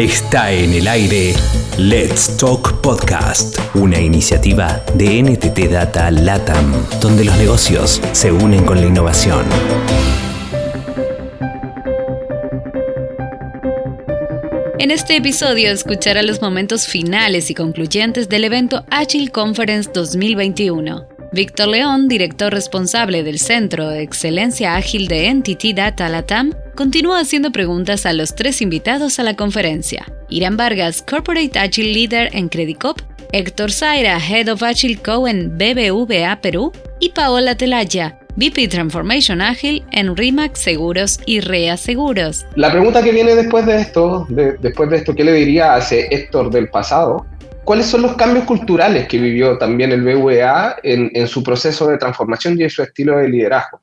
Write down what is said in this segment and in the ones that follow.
Está en el aire Let's Talk Podcast, una iniciativa de NTT Data LATAM, donde los negocios se unen con la innovación. En este episodio escuchará los momentos finales y concluyentes del evento Agile Conference 2021. Víctor León, director responsable del Centro de Excelencia Ágil de Entity Data Latam, continúa haciendo preguntas a los tres invitados a la conferencia. Irán Vargas, Corporate Agile Leader en Credicop, Héctor Zaira, Head of Agile Co en BBVA Perú y Paola Telaya, VP Transformation Ágil en RIMAC Seguros y REA Seguros. La pregunta que viene después de esto, después de esto, ¿qué le diría a ese Héctor del pasado? ¿Cuáles son los cambios culturales que vivió también el BVA en su proceso de transformación y en su estilo de liderazgo?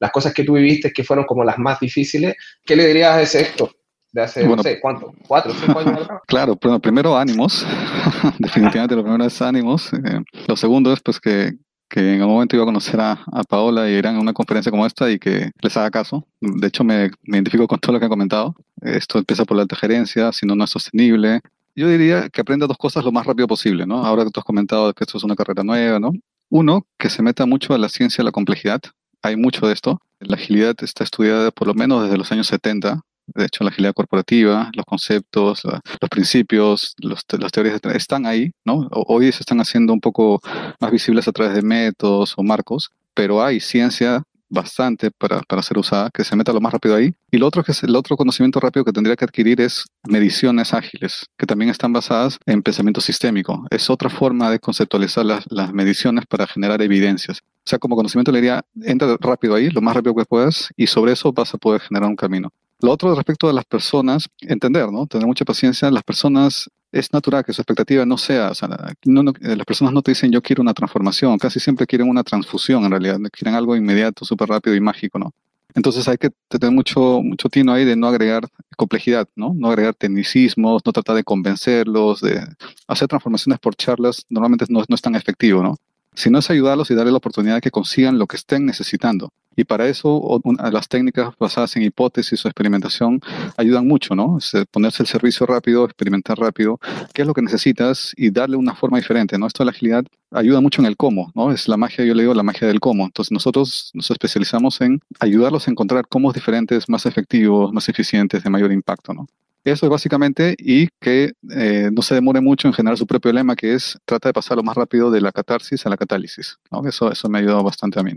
Las cosas que tú viviste que fueron como las más difíciles, ¿qué le dirías a ese Héctor? de hace, no sé, ¿cuánto? ¿Cuatro, cinco años atrás? Claro, pero primero ánimos, definitivamente lo primero es ánimos. Eh, lo segundo es pues que, que en algún momento iba a conocer a, a, Paola y irán a una conferencia como esta y que les haga caso. De hecho, me, me identifico con todo lo que ha comentado. Esto empieza por la alta gerencia, si no, no es sostenible. Yo diría que aprenda dos cosas lo más rápido posible, ¿no? Ahora que tú has comentado que esto es una carrera nueva, ¿no? Uno, que se meta mucho a la ciencia, a la complejidad. Hay mucho de esto. La agilidad está estudiada por lo menos desde los años 70. De hecho, la agilidad corporativa, los conceptos, los principios, los, las teorías están ahí. Hoy se están haciendo un poco más visibles a través de métodos o marcos, pero hay ciencia bastante para, para, ser usada, que se meta lo más rápido ahí. Y lo otro, que es el otro conocimiento rápido que tendría que adquirir es mediciones ágiles, que también están basadas en pensamiento sistémico. Es otra forma de conceptualizar las, las mediciones para generar evidencias. O sea, como conocimiento le diría, entra rápido ahí, lo más rápido que puedas, y sobre eso vas a poder generar un camino. Lo otro respecto a las personas, entender, ¿no? Tener mucha paciencia. Las personas, es natural que su expectativa no sea, o sea, no, no, las personas no te dicen yo quiero una transformación, casi siempre quieren una transfusión en realidad, quieren algo inmediato, súper rápido y mágico, ¿no? Entonces hay que tener mucho, mucho tino ahí de no agregar complejidad, ¿no? No agregar tecnicismos, no tratar de convencerlos, de hacer transformaciones por charlas, normalmente no, no es tan efectivo, ¿no? Sino es ayudarlos y darles la oportunidad de que consigan lo que estén necesitando. Y para eso las técnicas basadas en hipótesis o experimentación ayudan mucho, ¿no? Es ponerse el servicio rápido, experimentar rápido, qué es lo que necesitas y darle una forma diferente, ¿no? Esto de la agilidad ayuda mucho en el cómo, ¿no? Es la magia, yo le digo, la magia del cómo. Entonces nosotros nos especializamos en ayudarlos a encontrar cómo diferentes, más efectivos, más eficientes, de mayor impacto, ¿no? Eso es básicamente y que eh, no se demore mucho en generar su propio lema, que es trata de pasar lo más rápido de la catarsis a la catálisis. Eso, eso me ha ayudado bastante a mí.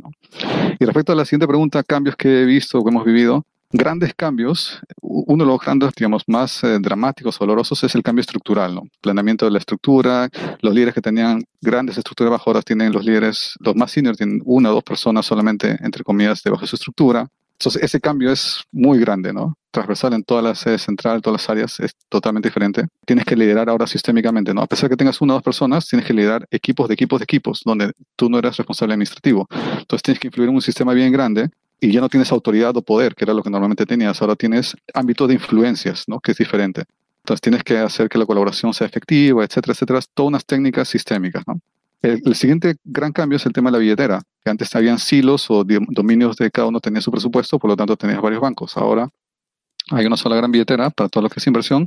Y respecto a la siguiente pregunta, cambios que he visto, que hemos vivido, grandes cambios, uno de los grandes, digamos, más eh, dramáticos, dolorosos, es el cambio estructural, ¿no? Planeamiento de la estructura, los líderes que tenían grandes estructuras bajo, tienen los líderes, los más seniors, tienen una o dos personas solamente, entre comillas, debajo de su estructura. Entonces, ese cambio es muy grande, ¿no? Transversal en todas las sedes centrales, todas las áreas, es totalmente diferente. Tienes que liderar ahora sistémicamente, ¿no? A pesar de que tengas una o dos personas, tienes que liderar equipos de equipos de equipos, donde tú no eres responsable administrativo. Entonces, tienes que influir en un sistema bien grande y ya no tienes autoridad o poder, que era lo que normalmente tenías. Ahora tienes ámbito de influencias, ¿no? Que es diferente. Entonces, tienes que hacer que la colaboración sea efectiva, etcétera, etcétera. Todas unas técnicas sistémicas, ¿no? El, siguiente gran cambio es el tema de la billetera, que antes habían silos o dominios de cada uno tenía su presupuesto, por lo tanto tenías varios bancos. Ahora hay una sola gran billetera para todo lo que es inversión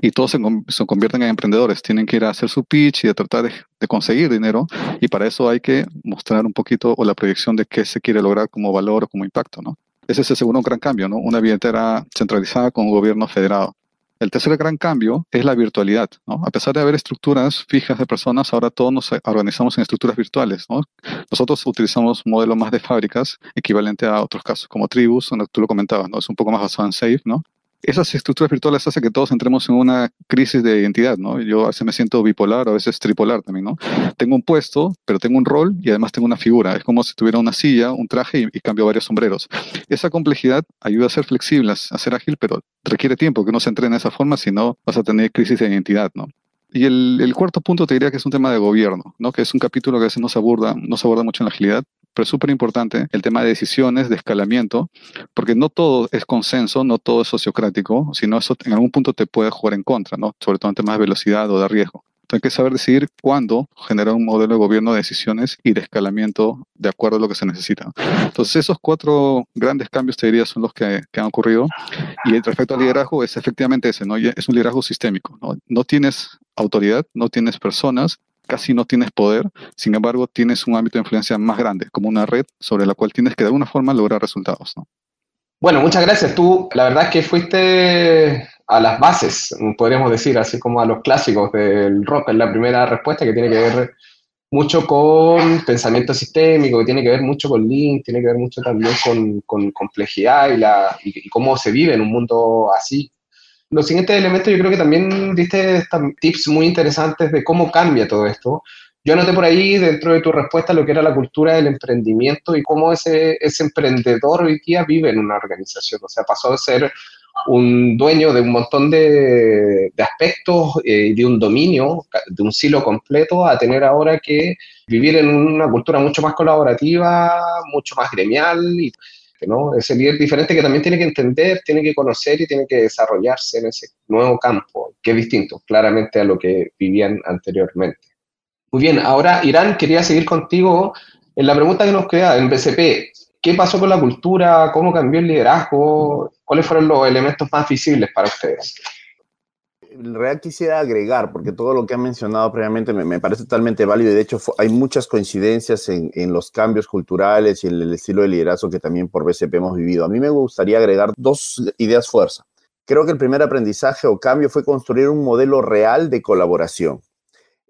y todos se, se, convierten en emprendedores. Tienen que ir a hacer su pitch y a tratar de, conseguir dinero y para eso hay que mostrar un poquito o la proyección de qué se quiere lograr como valor o como impacto, ¿no? Ese es el segundo gran cambio, ¿no? Una billetera centralizada con un gobierno federado. El tercer gran cambio es la virtualidad. A pesar de haber estructuras fijas de personas, ahora todos nos organizamos en estructuras virtuales. ¿no? Nosotros utilizamos modelos más de fábricas, equivalente a otros casos como Tribus, donde tú lo comentabas, ¿no? es un poco más basado en Safe, ¿no? Esas estructuras virtuales hacen que todos entremos en una crisis de identidad, ¿no? Yo a veces me siento bipolar, a veces tripolar también, ¿no? Tengo un puesto, pero tengo un rol y además tengo una figura. Es como si tuviera una silla, un traje y, cambio varios sombreros. Esa complejidad ayuda a ser flexible, a ser ágil, pero requiere tiempo que uno se entrene de esa forma, si no vas a tener crisis de identidad, ¿no? Y el, el, cuarto punto te diría que es un tema de gobierno, ¿no? que es un capítulo que a veces no se aborda, no se aborda mucho en la agilidad, pero es súper importante el tema de decisiones, de escalamiento, porque no todo es consenso, no todo es sociocrático, sino eso en algún punto te puede jugar en contra, ¿no? sobre todo en temas de velocidad o de riesgo. Entonces hay que saber decidir cuándo generar un modelo de gobierno de decisiones y de escalamiento de acuerdo a lo que se necesita. Entonces esos cuatro grandes cambios, te diría, son los que, que han ocurrido y respecto al liderazgo es efectivamente ese, ¿no? Es un liderazgo sistémico, ¿no? No tienes autoridad, no tienes personas, casi no tienes poder, sin embargo tienes un ámbito de influencia más grande, como una red sobre la cual tienes que de alguna forma lograr resultados, ¿no? Bueno, muchas gracias. Tú, la verdad es que fuiste a las bases, podríamos decir, así como a los clásicos del rock, en la primera respuesta que tiene que ver mucho con pensamiento sistémico, que tiene que ver mucho con Link, tiene que ver mucho también con, complejidad y, la, y, cómo se vive en un mundo así. Los siguientes elementos yo creo que también diste tips muy interesantes de cómo cambia todo esto. Yo anoté por ahí dentro de tu respuesta lo que era la cultura del emprendimiento y cómo ese, ese emprendedor hoy día vive en una organización. O sea, pasó de ser un dueño de un montón de, aspectos y eh, de un dominio, de un silo completo, a tener ahora que vivir en una cultura mucho más colaborativa, mucho más gremial, y ¿no? ese líder diferente que también tiene que entender, tiene que conocer y tiene que desarrollarse en ese nuevo campo, que es distinto claramente a lo que vivían anteriormente. Muy bien, ahora Irán, quería seguir contigo en la pregunta que nos queda en BCP. ¿Qué pasó con la cultura? ¿Cómo cambió el liderazgo? ¿Cuáles fueron los elementos más visibles para ustedes? En realidad quisiera agregar, porque todo lo que han mencionado previamente me, parece totalmente válido y de hecho hay muchas coincidencias en, en, los cambios culturales y en el estilo de liderazgo que también por BCP hemos vivido. A mí me gustaría agregar dos ideas fuerza. Creo que el primer aprendizaje o cambio fue construir un modelo real de colaboración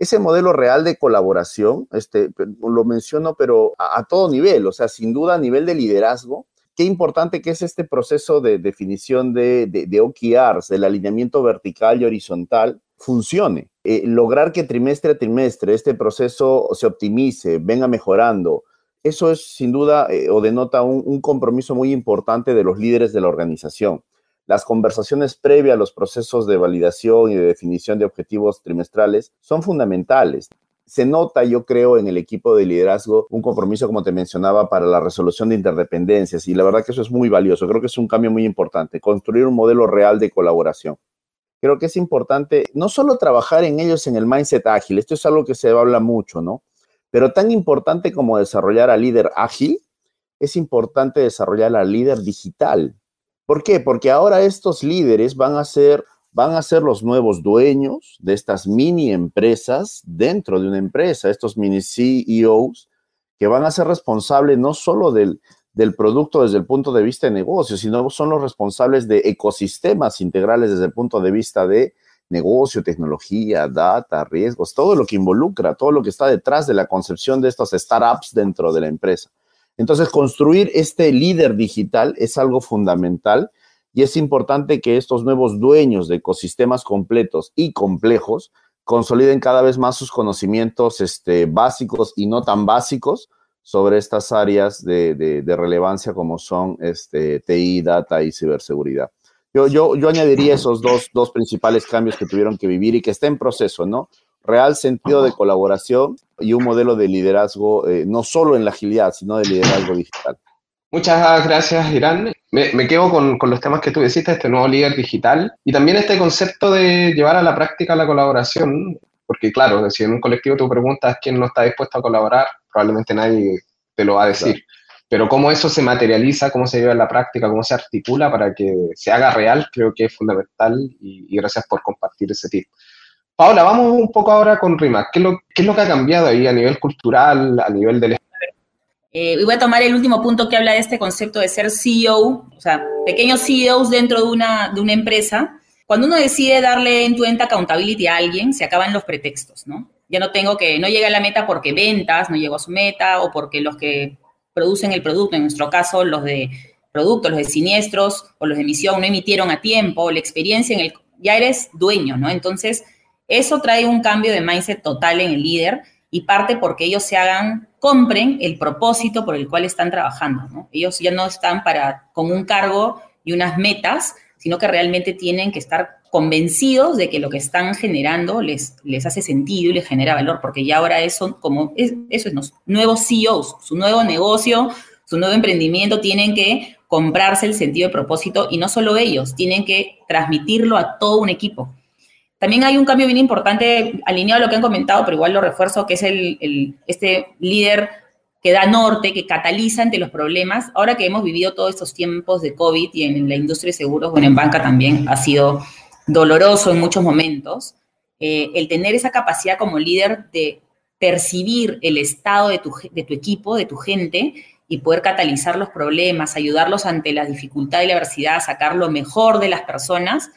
ese modelo real de colaboración, este, lo menciono, pero a, todo nivel, o sea, sin duda a nivel de liderazgo, qué importante que es este proceso de definición de, de, OKRs, del alineamiento vertical y horizontal, funcione. Eh, lograr que trimestre a trimestre este proceso se optimice, venga mejorando, eso es sin duda eh, o denota un, compromiso muy importante de los líderes de la organización las conversaciones previas a los procesos de validación y de definición de objetivos trimestrales son fundamentales. Se nota, yo creo, en el equipo de liderazgo un compromiso, como te mencionaba, para la resolución de interdependencias y la verdad que eso es muy valioso. Creo que es un cambio muy importante, construir un modelo real de colaboración. Creo que es importante no solo trabajar en ellos en el mindset ágil, esto es algo que se habla mucho, ¿no? Pero tan importante como desarrollar al líder ágil, es importante desarrollar al líder digital. ¿Por qué? Porque ahora estos líderes van a ser van a ser los nuevos dueños de estas mini empresas dentro de una empresa, estos mini CEOs que van a ser responsables no solo del, producto desde el punto de vista de negocio, sino son los responsables de ecosistemas integrales desde el punto de vista de negocio, tecnología, data, riesgos, todo lo que involucra, todo lo que está detrás de la concepción de estas startups dentro de la empresa. Entonces, construir este líder digital es algo fundamental y es importante que estos nuevos dueños de ecosistemas completos y complejos consoliden cada vez más sus conocimientos este, básicos y no tan básicos sobre estas áreas de, relevancia como son este, TI, data y ciberseguridad. Yo, yo, yo añadiría esos dos, dos principales cambios que tuvieron que vivir y que está en proceso, ¿no? real sentido de colaboración y un modelo de liderazgo, eh, no solo en la agilidad, sino de liderazgo digital. Muchas gracias, Irán. Me, quedo con, los temas que tú deciste, este nuevo líder digital y también este concepto de llevar a la práctica la colaboración, porque claro, si en un colectivo tú preguntas quién no está dispuesto a colaborar, probablemente nadie te lo va a decir. Pero cómo eso se materializa, cómo se lleva a la práctica, cómo se articula para que se haga real, creo que es fundamental y, y gracias por compartir ese tip. Paola, vamos un poco ahora con RIMAC. ¿Qué es lo, que ha cambiado ahí a nivel cultural, a nivel del... Eh, y voy a tomar el último punto que habla de este concepto de ser CEO, o sea, pequeños CEOs dentro de una, de una empresa. Cuando uno decide darle en tu enta accountability a alguien, se acaban los pretextos, ¿no? Ya no tengo que, no llega a la meta porque ventas no llegó a su meta o porque los que producen el producto, en nuestro caso los de producto, los de siniestros o los de emisión no emitieron a tiempo, la experiencia en el, ya eres dueño, ¿no? Entonces, eso trae un cambio de mindset total en el líder y parte porque ellos se hagan, compren el propósito por el cual están trabajando. Ellos ya no están para, con un cargo y unas metas, sino que realmente tienen que estar convencidos de que lo que están generando les, les hace sentido y les genera valor, porque ya ahora eso, como es, eso es los nuevos CEOs, su nuevo negocio, su nuevo emprendimiento, tienen que comprarse el sentido de propósito y no solo ellos, tienen que transmitirlo a todo un equipo. También hay un cambio bien importante alineado a lo que han comentado, pero igual lo refuerzo, que es el, este líder que da norte, que cataliza ante los problemas. Ahora que hemos vivido todos estos tiempos de COVID y en la industria de seguros, bueno, en banca también ha sido doloroso en muchos momentos, eh, el tener esa capacidad como líder de percibir el estado de tu, de tu equipo, de tu gente, y poder catalizar los problemas, ayudarlos ante la dificultad y la adversidad, sacar lo mejor de las personas,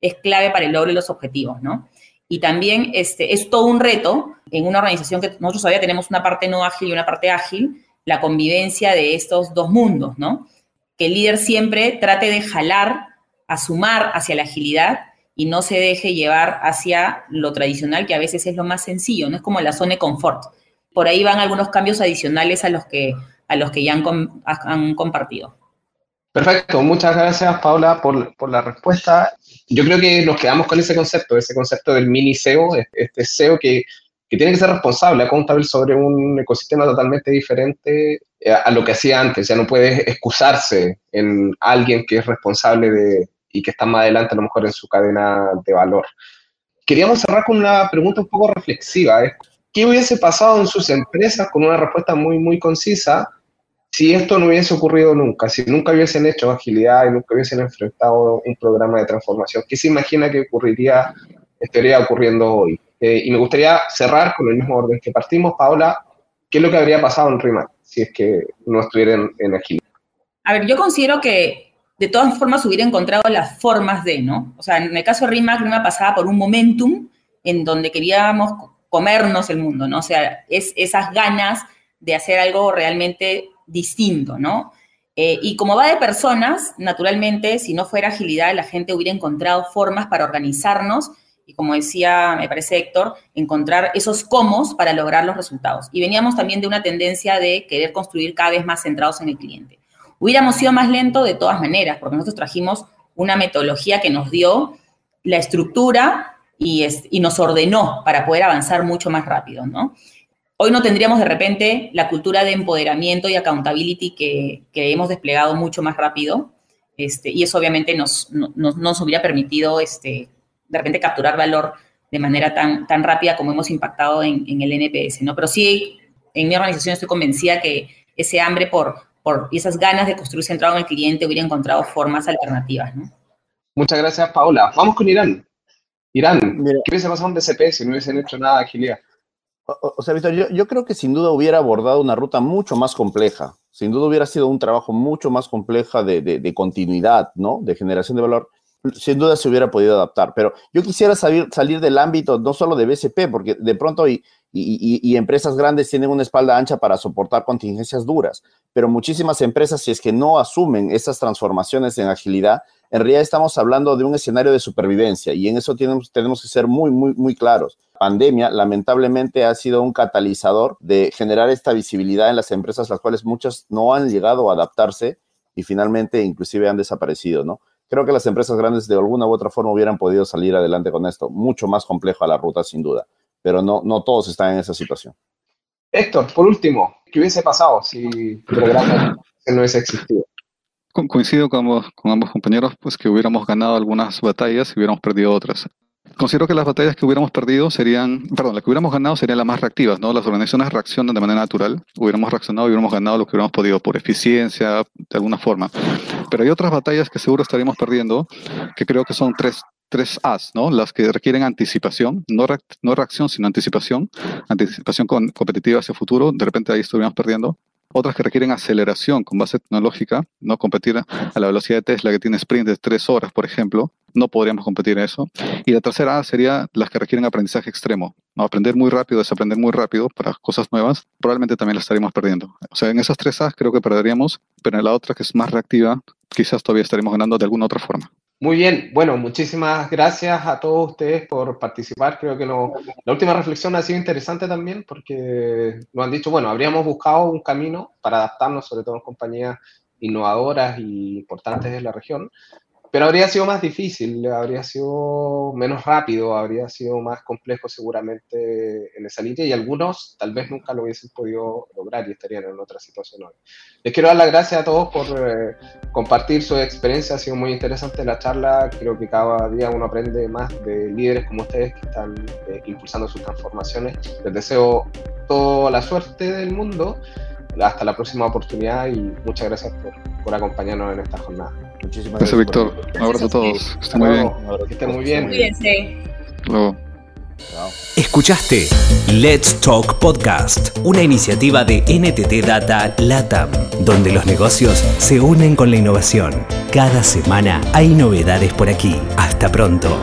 es clave para el logro de los objetivos, ¿no? Y también este, es todo un reto en una organización que nosotros todavía tenemos una parte no ágil y una parte ágil, la convivencia de estos dos mundos, ¿no? Que el líder siempre trate de jalar, a sumar hacia la agilidad y no se deje llevar hacia lo tradicional, que a veces es lo más sencillo, no es como la zona de confort. Por ahí van algunos cambios adicionales a los que, a los que ya han, han compartido. Perfecto, muchas gracias Paula por, por, la respuesta. Yo creo que nos quedamos con ese concepto, ese concepto del mini SEO, este SEO que, que tiene que ser responsable, accountable sobre un ecosistema totalmente diferente eh, a lo que hacía antes. Ya no puede excusarse en alguien que es responsable de, y que está más adelante a lo mejor en su cadena de valor. Queríamos cerrar con una pregunta un poco reflexiva. ¿Qué hubiese pasado en sus empresas con una respuesta muy, muy concisa si esto no hubiese ocurrido nunca, si nunca hubiesen hecho agilidad y nunca hubiesen enfrentado un programa de transformación, ¿qué se imagina que ocurriría, estaría ocurriendo hoy? Eh, y me gustaría cerrar con el mismo orden que partimos, Paola, ¿qué es lo que habría pasado en RIMAC si es que no estuvieran en agilidad? A ver, yo considero que de todas formas hubiera encontrado las formas de, ¿no? O sea, en el caso de RIMAC, RIMAC pasaba por un momentum en donde queríamos comernos el mundo, ¿no? O sea, es esas ganas de hacer algo realmente distinto, ¿no? Eh, y como va de personas, naturalmente, si no fuera agilidad, la gente hubiera encontrado formas para organizarnos y, como decía, me parece Héctor, encontrar esos cómo para lograr los resultados. Y veníamos también de una tendencia de querer construir cada vez más centrados en el cliente. Hubiéramos sido más lento de todas maneras, porque nosotros trajimos una metodología que nos dio la estructura y, y nos ordenó para poder avanzar mucho más rápido, ¿no? Hoy no tendríamos de repente la cultura de empoderamiento y accountability que, hemos desplegado mucho más rápido. Este, y eso obviamente nos, nos, hubiera permitido este, de repente capturar valor de manera tan, tan rápida como hemos impactado en, el NPS, ¿no? Pero sí, en mi organización estoy convencida que ese hambre por, por y esas ganas de construir centrado en el cliente hubiera encontrado formas alternativas, ¿no? Muchas gracias, Paula. Vamos con Irán. Irán, ¿qué hubiese pasado en DCP si no hubiesen hecho nada de agilidad? O, sea, Víctor, yo, creo que sin duda hubiera abordado una ruta mucho más compleja. Sin duda hubiera sido un trabajo mucho más compleja de, continuidad, ¿no? De generación de valor. Sin duda se hubiera podido adaptar. Pero yo quisiera salir, salir del ámbito no solo de BCP, porque de pronto y, y, empresas grandes tienen una espalda ancha para soportar contingencias duras. Pero muchísimas empresas, si es que no asumen esas transformaciones en agilidad, en realidad estamos hablando de un escenario de supervivencia y en eso tenemos, tenemos que ser muy, muy, muy claros. Pandemia, lamentablemente, ha sido un catalizador de generar esta visibilidad en las empresas, las cuales muchas no han llegado a adaptarse y finalmente inclusive han desaparecido, ¿no? Creo que las empresas grandes de alguna u otra forma hubieran podido salir adelante con esto. Mucho más complejo a la ruta, sin duda, pero no, no todos están en esa situación. Héctor, por último, ¿qué hubiese pasado si el programa no hubiese existido? coincido con ambos, con ambos compañeros, pues que hubiéramos ganado algunas batallas y hubiéramos perdido otras. Considero que las batallas que hubiéramos perdido serían, perdón, las que hubiéramos ganado serían las más reactivas, ¿no? Las organizaciones reaccionan de manera natural, hubiéramos reaccionado y hubiéramos ganado lo que hubiéramos podido por eficiencia, de alguna forma. Pero hay otras batallas que seguro estaríamos perdiendo, que creo que son tres, tres A's, ¿no? Las que requieren anticipación, no, reacción, sino anticipación, anticipación con, competitiva hacia el futuro, de repente ahí estaríamos perdiendo otras que requieren aceleración con base tecnológica, no competir a la velocidad de Tesla que tiene sprint de tres horas, por ejemplo, no podríamos competir en eso. Y la tercera sería las que requieren aprendizaje extremo, aprender muy rápido, desaprender muy rápido para cosas nuevas, probablemente también las estaríamos perdiendo. O sea, en esas tres A creo que perderíamos, pero en la otra que es más reactiva, quizás todavía estaríamos ganando de alguna otra forma. Muy bien, bueno, muchísimas gracias a todos ustedes por participar. Creo que la última reflexión ha sido interesante también porque nos han dicho, bueno, habríamos buscado un camino para adaptarnos, sobre todo en compañías innovadoras y importantes de la región, pero habría sido más difícil, habría sido menos rápido, habría sido más complejo seguramente en esa línea y algunos tal vez nunca lo hubiesen podido lograr y estarían en otra situación hoy. Les quiero dar las gracias a todos por eh, compartir su experiencia, ha sido muy interesante la charla, creo que cada día uno aprende más de líderes como ustedes que están eh, impulsando sus transformaciones. Les deseo toda la suerte del mundo hasta la próxima oportunidad y muchas gracias por, por acompañarnos en esta jornada. Muchísimas Gracias, gracias. Víctor. Un abrazo a todos. Que estén muy bien. Que estén muy bien. Cuídense. Luego. Chao. Escuchaste Let's Talk Podcast, una iniciativa de NTT Data LATAM, donde los negocios se unen con la innovación. Cada semana hay novedades por aquí. Hasta pronto.